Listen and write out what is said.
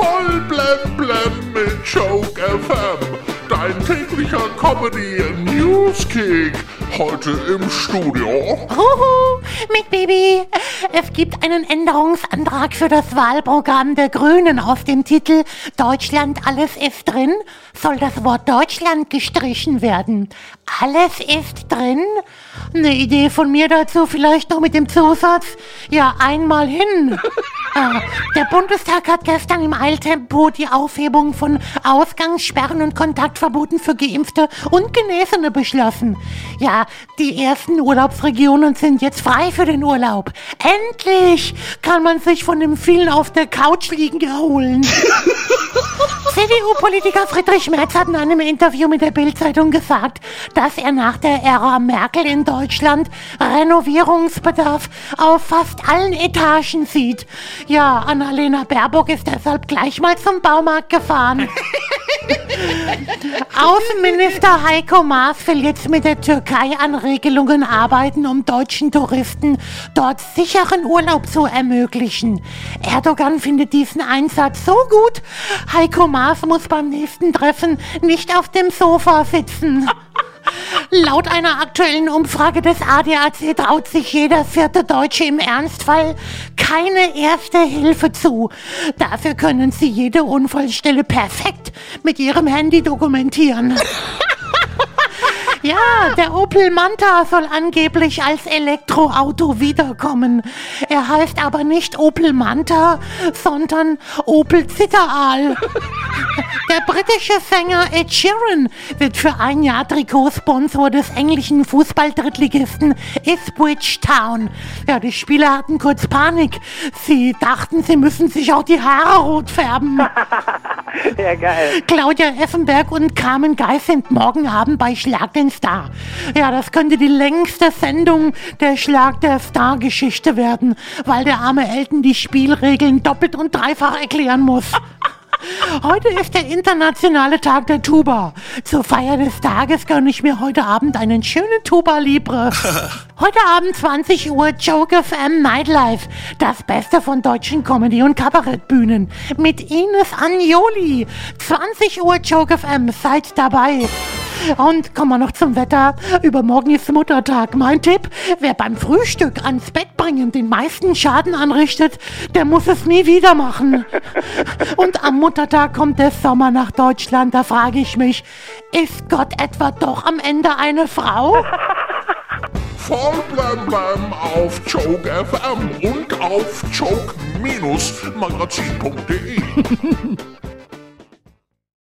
Voll blem blem mit Joke FM. Dein täglicher Comedy Newskick. Heute im Studio. Huhu, mit Baby. Es gibt einen Änderungsantrag für das Wahlprogramm der Grünen aus dem Titel Deutschland alles ist drin. Soll das Wort Deutschland gestrichen werden? Alles ist drin? Eine Idee von mir dazu vielleicht noch mit dem Zusatz, ja, einmal hin. Ah, der Bundestag hat gestern im Eiltempo die Aufhebung von Ausgangssperren und Kontaktverboten für Geimpfte und Genesene beschlossen. Ja, die ersten Urlaubsregionen sind jetzt frei für den Urlaub. Endlich kann man sich von dem vielen auf der Couch liegen erholen. CDU-Politiker Friedrich Merz hat in einem Interview mit der Bild-Zeitung gesagt, dass er nach der Ära Merkel in Deutschland Renovierungsbedarf auf fast allen Etagen sieht. Ja, Annalena Baerbock ist deshalb gleich mal zum Baumarkt gefahren. Außenminister Heiko Maas will jetzt mit der Türkei an Regelungen arbeiten, um deutschen Touristen dort sicheren Urlaub zu ermöglichen. Erdogan findet diesen Einsatz so gut, Heiko Maas muss beim nächsten Treffen nicht auf dem Sofa sitzen. Laut einer aktuellen Umfrage des ADAC traut sich jeder vierte Deutsche im Ernstfall keine erste Hilfe zu. Dafür können sie jede Unfallstelle perfekt mit ihrem Handy dokumentieren. Ja, der Opel Manta soll angeblich als Elektroauto wiederkommen. Er heißt aber nicht Opel Manta, sondern Opel Zitteraal. Der britische Sänger Ed Sheeran wird für ein Jahr Trikotsponsor des englischen Fußball-Drittligisten Ipswich Town. Ja, die Spieler hatten kurz Panik. Sie dachten, sie müssen sich auch die Haare rot färben. Ja, geil. Claudia Effenberg und Carmen Geis sind morgen Abend bei Schlag den Star. Ja, das könnte die längste Sendung der Schlag der Star-Geschichte werden, weil der arme Elton die Spielregeln doppelt und dreifach erklären muss. Heute ist der internationale Tag der Tuba. Zur Feier des Tages gönne ich mir heute Abend einen schönen Tuba Libre. Heute Abend 20 Uhr Joke FM Nightlife. Das Beste von deutschen Comedy- und Kabarettbühnen. Mit Ines Anjoli. 20 Uhr Joke FM. Seid dabei. Und kommen wir noch zum Wetter. Übermorgen ist Muttertag. Mein Tipp, wer beim Frühstück ans Bett bringen den meisten Schaden anrichtet, der muss es nie wieder machen. Und am Muttertag kommt der Sommer nach Deutschland. Da frage ich mich, ist Gott etwa doch am Ende eine Frau? Voll blem blem auf Joke FM und auf joke-magazin.de.